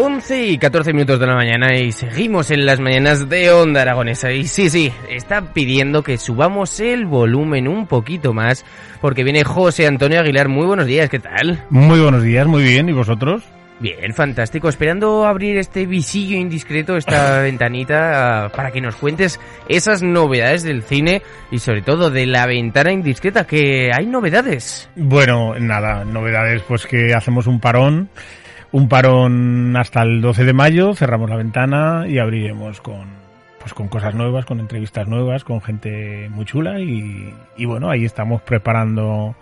¡Ole Maños! Once y 14 minutos de la mañana y seguimos en las mañanas de Onda Aragonesa. Y sí, sí, está pidiendo que subamos el volumen un poquito más porque viene José Antonio Aguilar. Muy buenos días, ¿qué tal? Muy buenos días, muy bien. ¿Y vosotros? Bien, fantástico. Esperando abrir este visillo indiscreto, esta ventanita, ah, para que nos cuentes esas novedades del cine y sobre todo de la ventana indiscreta, que hay novedades. Bueno, nada, novedades pues que hacemos un parón un parón hasta el 12 de mayo, cerramos la ventana y abriremos con pues con cosas nuevas, con entrevistas nuevas, con gente muy chula y, y bueno, ahí estamos preparando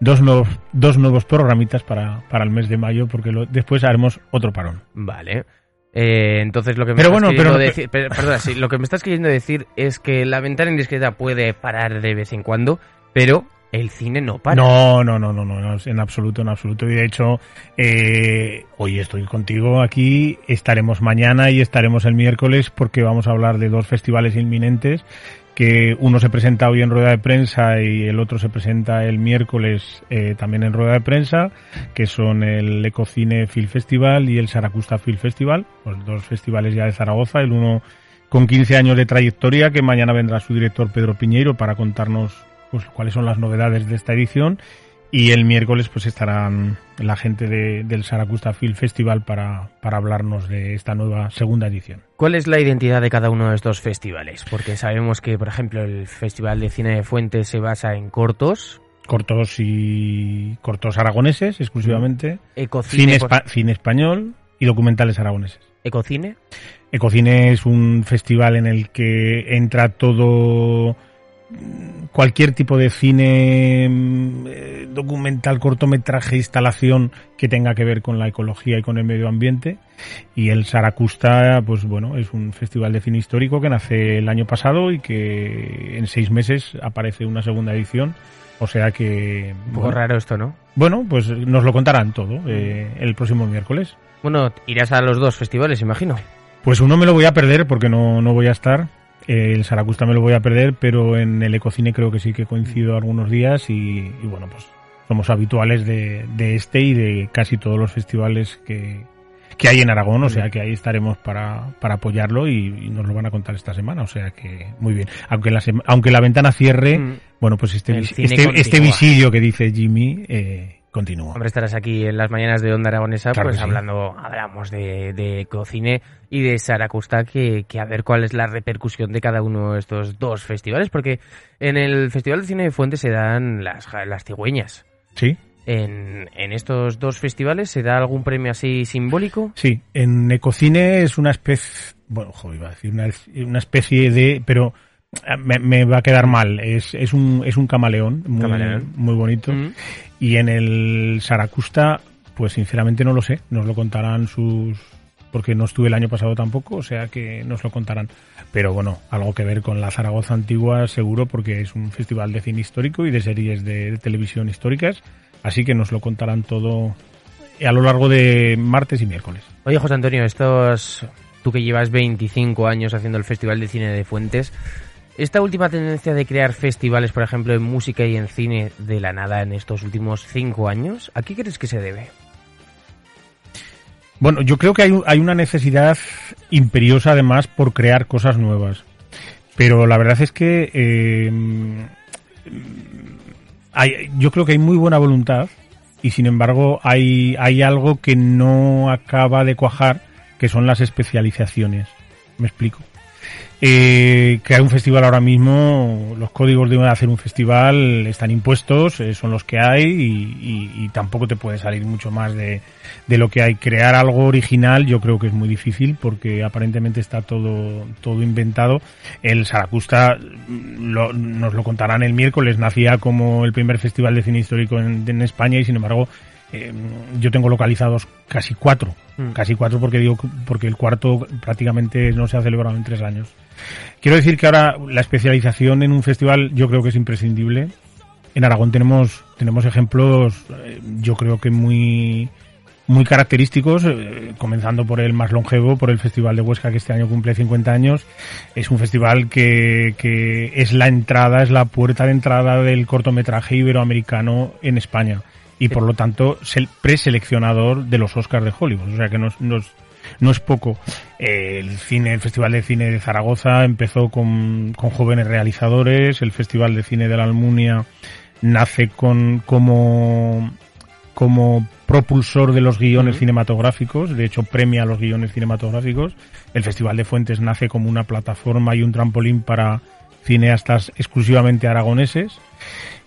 dos nuevos, dos nuevos programitas para, para el mes de mayo porque lo, después haremos otro parón. Vale. Eh, entonces lo que me estás queriendo decir, perdona, sí, lo que me estás queriendo decir es que la ventana indiscreta puede parar de vez en cuando, pero el cine no para. No, no, no, no, no, en absoluto, en absoluto. Y de hecho, eh, hoy estoy contigo aquí, estaremos mañana y estaremos el miércoles porque vamos a hablar de dos festivales inminentes que uno se presenta hoy en rueda de prensa y el otro se presenta el miércoles eh, también en rueda de prensa, que son el Ecocine Film Festival y el Saracusta Film Festival, los dos festivales ya de Zaragoza, el uno con 15 años de trayectoria, que mañana vendrá su director Pedro Piñeiro para contarnos pues cuáles son las novedades de esta edición y el miércoles pues estarán la gente de, del Saracusta Film Festival para, para hablarnos de esta nueva segunda edición. ¿Cuál es la identidad de cada uno de estos festivales? Porque sabemos que, por ejemplo, el Festival de Cine de Fuentes se basa en cortos. Cortos y cortos aragoneses exclusivamente. Ecocine. Cine, cine español y documentales aragoneses. ¿Ecocine? Ecocine es un festival en el que entra todo cualquier tipo de cine mm, eh, documental, cortometraje, instalación que tenga que ver con la ecología y con el medio ambiente. Y el Saracusta, pues bueno, es un festival de cine histórico que nace el año pasado y que en seis meses aparece una segunda edición. O sea que... Un poco raro esto, ¿no? Bueno, pues nos lo contarán todo eh, el próximo miércoles. Bueno, irás a los dos festivales, imagino. Pues uno me lo voy a perder porque no, no voy a estar el Saracusta me lo voy a perder, pero en el Ecocine creo que sí que coincido algunos días y, bueno, pues somos habituales de, este y de casi todos los festivales que, hay en Aragón, o sea que ahí estaremos para, para apoyarlo y, nos lo van a contar esta semana, o sea que muy bien. Aunque la, aunque la ventana cierre, mm. bueno, pues este, este, este, visillo que dice Jimmy, eh, continúa. Hombre, estarás aquí en las mañanas de Onda Aragonesa, pues hablando, hablamos de, de cocine y de Saracusta, que, que a ver cuál es la repercusión de cada uno de estos dos festivales, porque en el Festival de Cine de Fuentes se dan las, las cigüeñas. Sí. En, en, estos dos festivales se da algún premio así simbólico? Sí, en Ecocine es una especie, bueno, joder, iba a decir una, una especie de, pero me, va a quedar mal. Es, es, un, es un camaleón muy, muy bonito. Mm. Y en el Saracusta, pues sinceramente no lo sé. Nos lo contarán sus. Porque no estuve el año pasado tampoco, o sea que nos lo contarán. Pero bueno, algo que ver con la Zaragoza antigua seguro, porque es un festival de cine histórico y de series de, televisión históricas. Así que nos lo contarán todo a lo largo de martes y miércoles. Oye, José Antonio, estos, tú que llevas 25 años haciendo el Festival de Cine de Fuentes, esta última tendencia de crear festivales, por ejemplo, en música y en cine de la nada en estos últimos cinco años, ¿a qué crees que se debe? Bueno, yo creo que hay, una necesidad imperiosa además por crear cosas nuevas. Pero la verdad es que eh, hay, yo creo que hay muy buena voluntad y sin embargo hay, hay algo que no acaba de cuajar, que son las especializaciones. Me explico. Eh, crear un festival ahora mismo, los códigos de hacer un festival están impuestos, eh, son los que hay y, tampoco te puede salir mucho más de, lo que hay. Crear algo original yo creo que es muy difícil porque aparentemente está todo, todo inventado. El Saracusta nos lo contarán el miércoles, nacía como el primer festival de cine histórico en España y sin embargo eh, yo tengo localizados casi cuatro, mm. casi cuatro porque digo porque el cuarto prácticamente no se ha celebrado en tres años. Quiero decir que ahora la especialización en un festival yo creo que es imprescindible. En Aragón tenemos tenemos ejemplos, eh, yo creo que muy muy característicos, eh, comenzando por el más longevo, por el Festival de Huesca, que este año cumple 50 años. Es un festival que, que es la entrada, es la puerta de entrada del cortometraje iberoamericano en España y por lo tanto es el preseleccionador de los Oscars de Hollywood. O sea que no, no, es poco. el cine, el Festival de Cine de Zaragoza empezó con, con jóvenes realizadores, el Festival de Cine de la Almunia nace con como como propulsor de los guiones cinematográficos, de hecho premia los guiones cinematográficos. El Festival de Fuentes nace como una plataforma y un trampolín para cineastas exclusivamente aragoneses.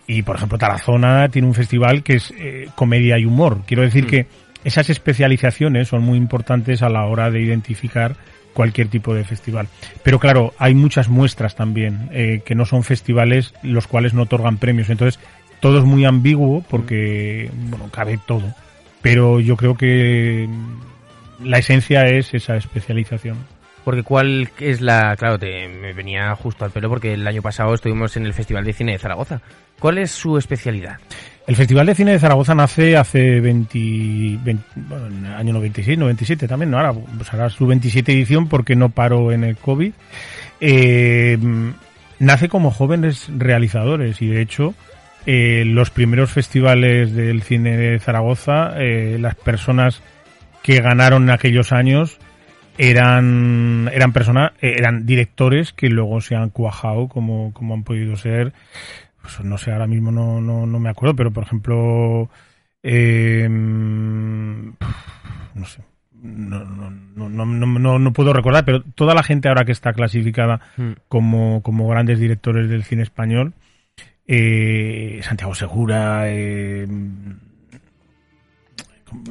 Y, por ejemplo, Tarazona tiene un festival que es eh, comedia y humor. Quiero decir mm. que esas especializaciones son muy importantes a la hora de identificar cualquier tipo de festival. Pero claro, hay muchas muestras también eh, que no son festivales los cuales no otorgan premios. Entonces, todo es muy ambiguo porque, bueno, cabe todo. Pero yo creo que la esencia es esa especialización. Porque cuál es la... Claro, te, me venía justo al pelo porque el año pasado estuvimos en el Festival de Cine de Zaragoza. ¿Cuál es su especialidad? El Festival de Cine de Zaragoza nace hace 20, bueno, en el año 96, 97 también, ¿no? Ahora pues hará su 27 edición porque no paró en el COVID. Eh, nace como jóvenes realizadores y de hecho eh, los primeros festivales del cine de Zaragoza, eh, las personas que ganaron en aquellos años eran eran personas eran directores que luego se han cuajado como, como han podido ser. Pues no sé, ahora mismo no, no, no me acuerdo, pero por ejemplo, eh, no sé, no, no, no, no, no, puedo recordar, pero toda la gente ahora que está clasificada hmm. como, como grandes directores del cine español, eh, Santiago Segura, eh,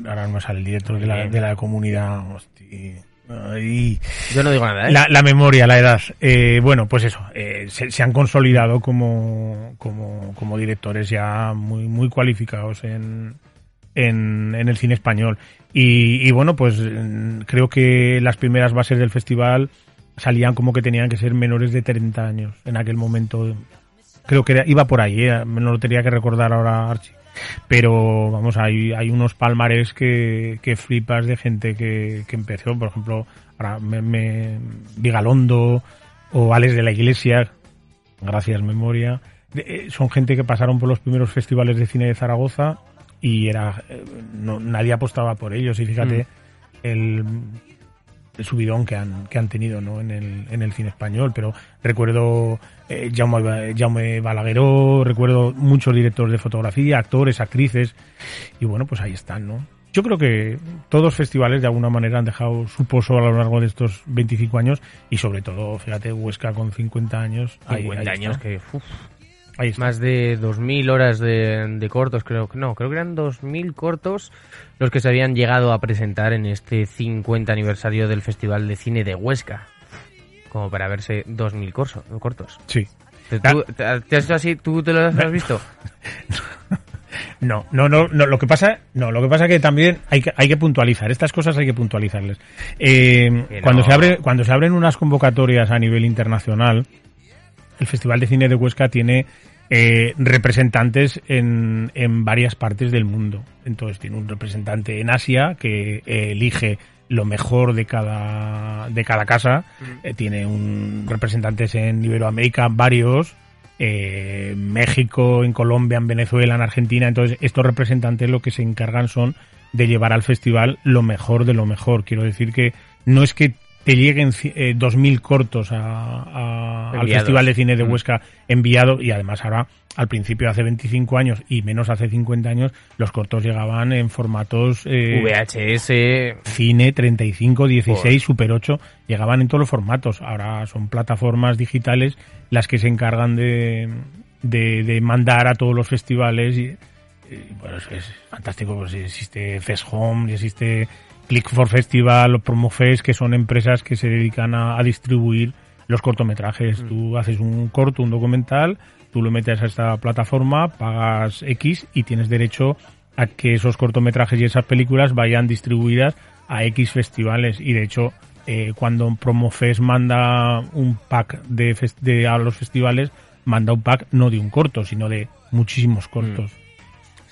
ahora no sale el director de la, de la comunidad, hostia, yo no digo nada, ¿eh? la, memoria, la edad. Eh, bueno, pues eso, eh, se, han consolidado como, como, como, directores ya muy, muy cualificados en, en, el cine español. Y, bueno, pues creo que las primeras bases del festival salían como que tenían que ser menores de 30 años en aquel momento. Creo que iba por ahí, me lo tenía que recordar ahora Archie. Pero vamos, hay, hay unos palmares que, que flipas de gente que, que empezó, por ejemplo, ahora me, Vigalondo o Alex de la Iglesia, gracias memoria, eh, son gente que pasaron por los primeros festivales de cine de Zaragoza y era eh, no, nadie apostaba por ellos. Y fíjate mm. el el subidón que han, que han tenido ¿no? en, el, en el cine español. Pero recuerdo eh, Jaume, Jaume Balagueró, recuerdo muchos directores de fotografía, actores, actrices, y bueno, pues ahí están, ¿no? Yo creo que todos los festivales de alguna manera han dejado su pozo a lo largo de estos 25 años y sobre todo, fíjate, Huesca con 50 años. 50 años que... Más de 2.000 horas de, cortos, creo que no, creo que eran 2.000 cortos los que se habían llegado a presentar en este 50 aniversario del Festival de Cine de Huesca. Como para verse 2.000 cortos. Sí. ¿Te, te, has hecho así? ¿Tú te lo has visto? No, no, no, no, lo que pasa, no, lo que pasa que también hay que, hay que puntualizar, estas cosas hay que puntualizarles. Eh, cuando se abre, cuando se abren unas convocatorias a nivel internacional, el Festival de Cine de Huesca tiene eh, representantes en, en, varias partes del mundo. Entonces tiene un representante en Asia que eh, elige lo mejor de cada, de cada casa. Eh, tiene un representantes en Iberoamérica, varios. México, en Colombia, en Venezuela, en Argentina. Entonces, estos representantes lo que se encargan son de llevar al festival lo mejor de lo mejor. Quiero decir que no es que te lleguen eh, 2.000 cortos a, al Festival de Cine de mm. Huesca enviado y además ahora al principio hace 25 años y menos hace 50 años los cortos llegaban en formatos eh, VHS cine 35 16 Super 8 llegaban en todos los formatos. Ahora son plataformas digitales las que se encargan de, de, mandar a todos los festivales y, pues es fantástico pues existe Fest Home existe Click for Festival o Promofest, que son empresas que se dedican a, distribuir los cortometrajes. Mm. Tú haces un corto, un documental, tú lo metes a esta plataforma, pagas X y tienes derecho a que esos cortometrajes y esas películas vayan distribuidas a X festivales. Y de hecho, eh, cuando Promofest manda un pack de, a los festivales, manda un pack no de un corto, sino de muchísimos cortos. Mm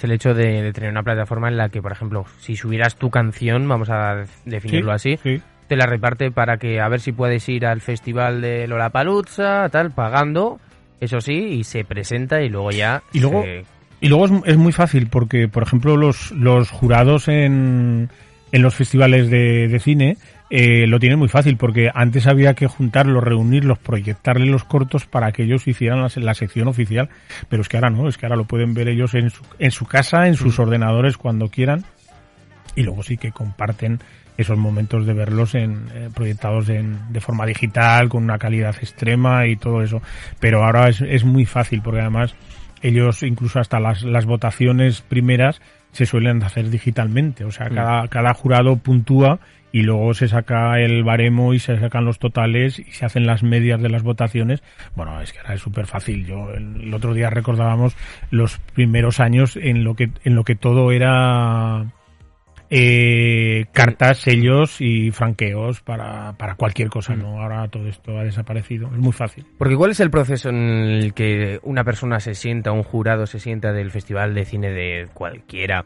es el hecho de, tener una plataforma en la que, por ejemplo, si subieras tu canción, vamos a definirlo así, te la reparte para que a ver si puedes ir al festival de Lollapalooza, tal, pagando, eso sí, y se presenta y luego ya... Y luego, y luego es, muy fácil porque, por ejemplo, los, los jurados en, en los festivales de, de cine eh, lo tienen muy fácil porque antes había que juntarlos, reunirlos, proyectarles los cortos para que ellos hicieran la, sección oficial, pero es que ahora no, es que ahora lo pueden ver ellos en su, en su casa, en sus ordenadores cuando quieran y luego sí que comparten esos momentos de verlos en, eh, proyectados en, de forma digital, con una calidad extrema y todo eso. Pero ahora es, es muy fácil porque además ellos incluso hasta las, las votaciones primeras se suelen hacer digitalmente. O sea, cada, cada jurado puntúa y luego se saca el baremo y se sacan los totales y se hacen las medias de las votaciones. Bueno, es que ahora es súper fácil. Yo el, otro día recordábamos los primeros años en lo que en lo que todo era eh, cartas, sellos y franqueos para, para cualquier cosa, ¿no? Mm. Ahora todo esto ha desaparecido. Es muy fácil. Porque ¿cuál es el proceso en el que una persona se sienta, un jurado se sienta del Festival de Cine de cualquiera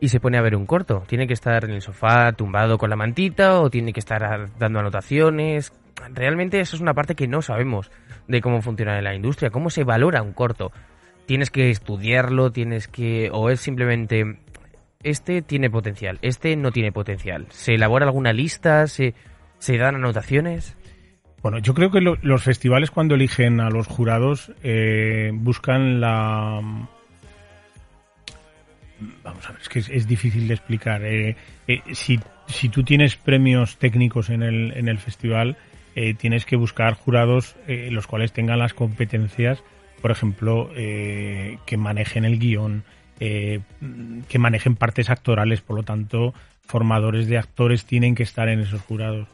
y se pone a ver un corto. ¿Tiene que estar en el sofá tumbado con la mantita o tiene que estar dando anotaciones? Realmente eso es una parte que no sabemos de cómo funciona en la industria, cómo se valora un corto. Tienes que estudiarlo, tienes que... o es simplemente... Este tiene potencial, este no tiene potencial. ¿Se elabora alguna lista? ¿Se, se dan anotaciones? Bueno, yo creo que los festivales cuando eligen a los jurados eh, buscan la vamos a ver, es que es, difícil de explicar. Eh, eh, si, si tú tienes premios técnicos en el, en el festival, eh, tienes que buscar jurados los cuales tengan las competencias, por ejemplo, que manejen el guion, que manejen partes actorales, por lo tanto, formadores de actores tienen que estar en esos jurados.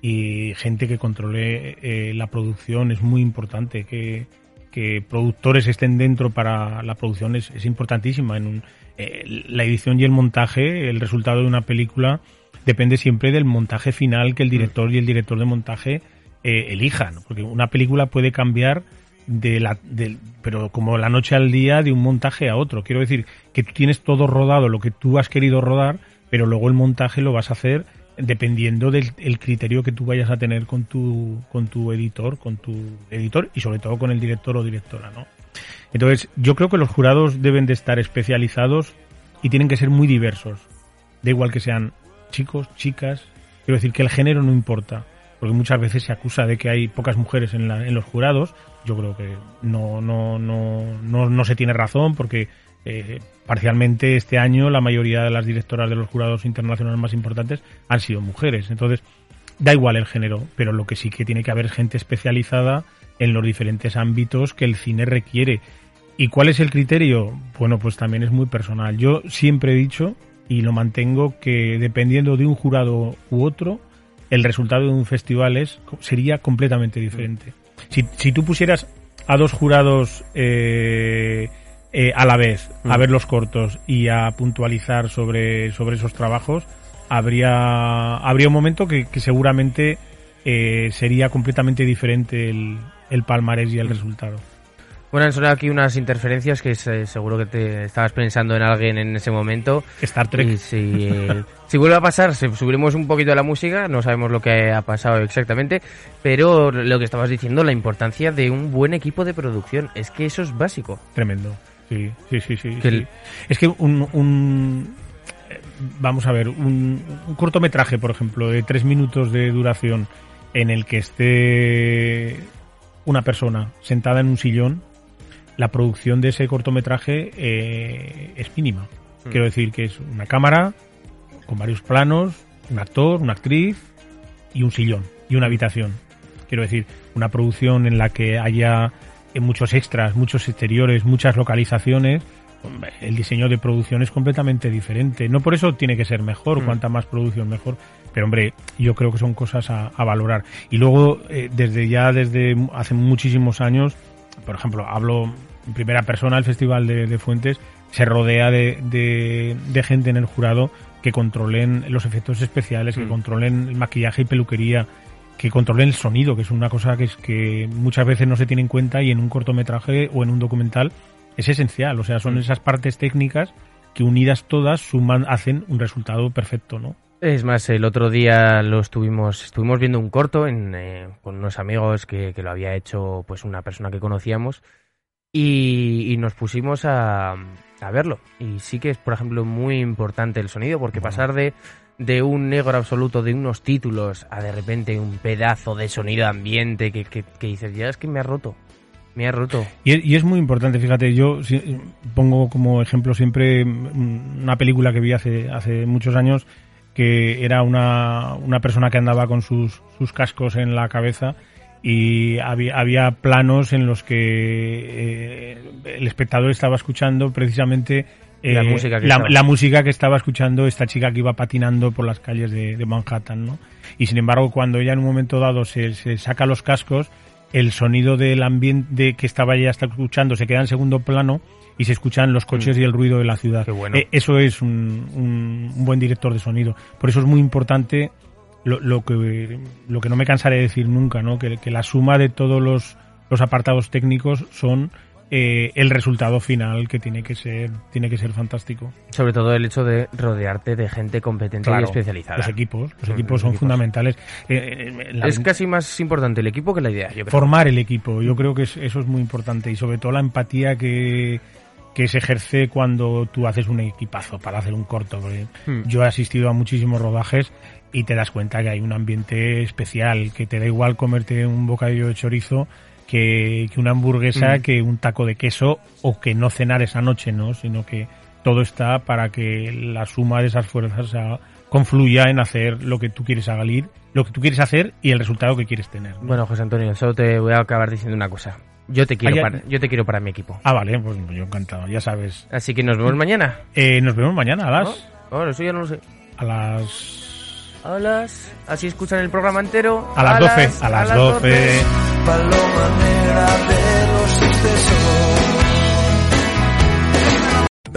Y gente que controle la producción es muy importante, que, que productores estén dentro para la producción es, es importantísima en un, eh, la edición y el montaje, el resultado de una película, depende siempre del montaje final que el director y el director de montaje eh, elijan. Porque una película puede cambiar de la, pero como la noche al día de un montaje a otro. Quiero decir que tú tienes todo rodado, lo que tú has querido rodar, pero luego el montaje lo vas a hacer dependiendo del criterio que tú vayas a tener con tu, con tu editor, con tu editor y sobre todo con el director o directora, ¿no? Entonces, yo creo que los jurados deben de estar especializados y tienen que ser muy diversos. Da igual que sean chicos, chicas. Quiero decir que el género no importa, porque muchas veces se acusa de que hay pocas mujeres en, la, en los jurados. Yo creo que no, no, no, no, no se tiene razón, porque eh, parcialmente este año la mayoría de las directoras de los jurados internacionales más importantes han sido mujeres. Entonces, da igual el género, pero lo que sí que tiene que haber gente especializada en los diferentes ámbitos que el cine requiere. ¿Y cuál es el criterio? Bueno, pues también es muy personal. Yo siempre he dicho y lo mantengo que dependiendo de un jurado u otro, el resultado de un festival es, sería completamente diferente. Si, si tú pusieras a dos jurados eh, eh, a la vez a mm. ver los cortos y a puntualizar sobre, sobre esos trabajos, habría, habría un momento que, que seguramente eh, sería completamente diferente el, el palmarés y el resultado. Bueno, han sonado aquí unas interferencias que eh, seguro que te estabas pensando en alguien en ese momento. Star Trek. si, si vuelve a pasar, subiremos un poquito la música, no sabemos lo que ha pasado exactamente, pero lo que estabas diciendo, la importancia de un buen equipo de producción, es que eso es básico. Tremendo. Sí, sí, sí, sí. Es que un, un, vamos a ver, un, cortometraje, por ejemplo, de tres minutos de duración en el que esté una persona sentada en un sillón, la producción de ese cortometraje eh, es mínima. Hmm. Quiero decir que es una cámara con varios planos, un actor, una actriz y un sillón y una habitación. Quiero decir, una producción en la que haya eh, muchos extras, muchos exteriores, muchas localizaciones el diseño de producción es completamente diferente. No por eso tiene que ser mejor, mm. cuanta más producción mejor, pero hombre, yo creo que son cosas a, valorar. Y luego, eh, desde ya, desde hace muchísimos años, por ejemplo, hablo en primera persona, el Festival de, Fuentes se rodea de, gente en el jurado que controlen los efectos especiales, que mm. controlen el maquillaje y peluquería, que controlen el sonido, que es una cosa que es que muchas veces no se tiene en cuenta y en un cortometraje o en un documental es esencial. O sea, son mm. esas partes técnicas que unidas todas suman, hacen un resultado perfecto, ¿no? Es más, el otro día lo estuvimos, estuvimos viendo un corto en, eh, con unos amigos que, lo había hecho pues una persona que conocíamos y, nos pusimos a, a, verlo. Y sí que es, por ejemplo, muy importante el sonido porque pasar de, de un negro absoluto, de unos títulos, a de repente un pedazo de sonido ambiente que, que, que dices, ya es que me ha roto. Me ha roto. Y, es muy importante, fíjate, yo pongo como ejemplo siempre una película que vi hace, hace muchos años que era una, una persona que andaba con sus, sus cascos en la cabeza y había, había planos en los que eh, el espectador estaba escuchando precisamente la, eh, música que la, música que estaba escuchando esta chica que iba patinando por las calles de, de Manhattan, ¿no? Y sin embargo, cuando ella en un momento dado se, se saca los cascos, el sonido del ambiente que estaba hasta escuchando se queda en segundo plano y se escuchan los coches mm. y el ruido de la ciudad. Eh, eso es un, un, buen director de sonido. Por eso es muy importante lo, lo, que, lo que no me cansaré de decir nunca, ¿no? que, que la suma de todos los, los apartados técnicos son eh, el resultado final que tiene que ser tiene que ser fantástico. Sobre todo el hecho de rodearte de gente competente y especializada. Los equipos, los equipos son fundamentales. Eh, eh, es casi más importante el equipo que la idea. Formar el equipo, yo creo que eso es muy importante y sobre todo la empatía que que se ejerce cuando tú haces un equipazo para hacer un corto. Hmm. Yo he asistido a muchísimos rodajes y te das cuenta que hay un ambiente especial, que te da igual comerte un bocadillo de chorizo que, una hamburguesa, mm. que un taco de queso o que no cenar esa noche, ¿no? Sino que todo está para que la suma de esas fuerzas confluya en hacer lo que tú quieres hacer, lo que tú quieres hacer y el resultado que quieres tener. Bueno, José Antonio, solo te voy a acabar diciendo una cosa. Yo te quiero, para, yo te quiero para mi equipo. Ah, vale, pues yo encantado, ya sabes. Así que nos vemos mañana. Eh, nos vemos mañana a las... Bueno, eso ya no lo sé. A las... A las... Así escuchan el programa entero. A las 12. a, las 12 paloma negra de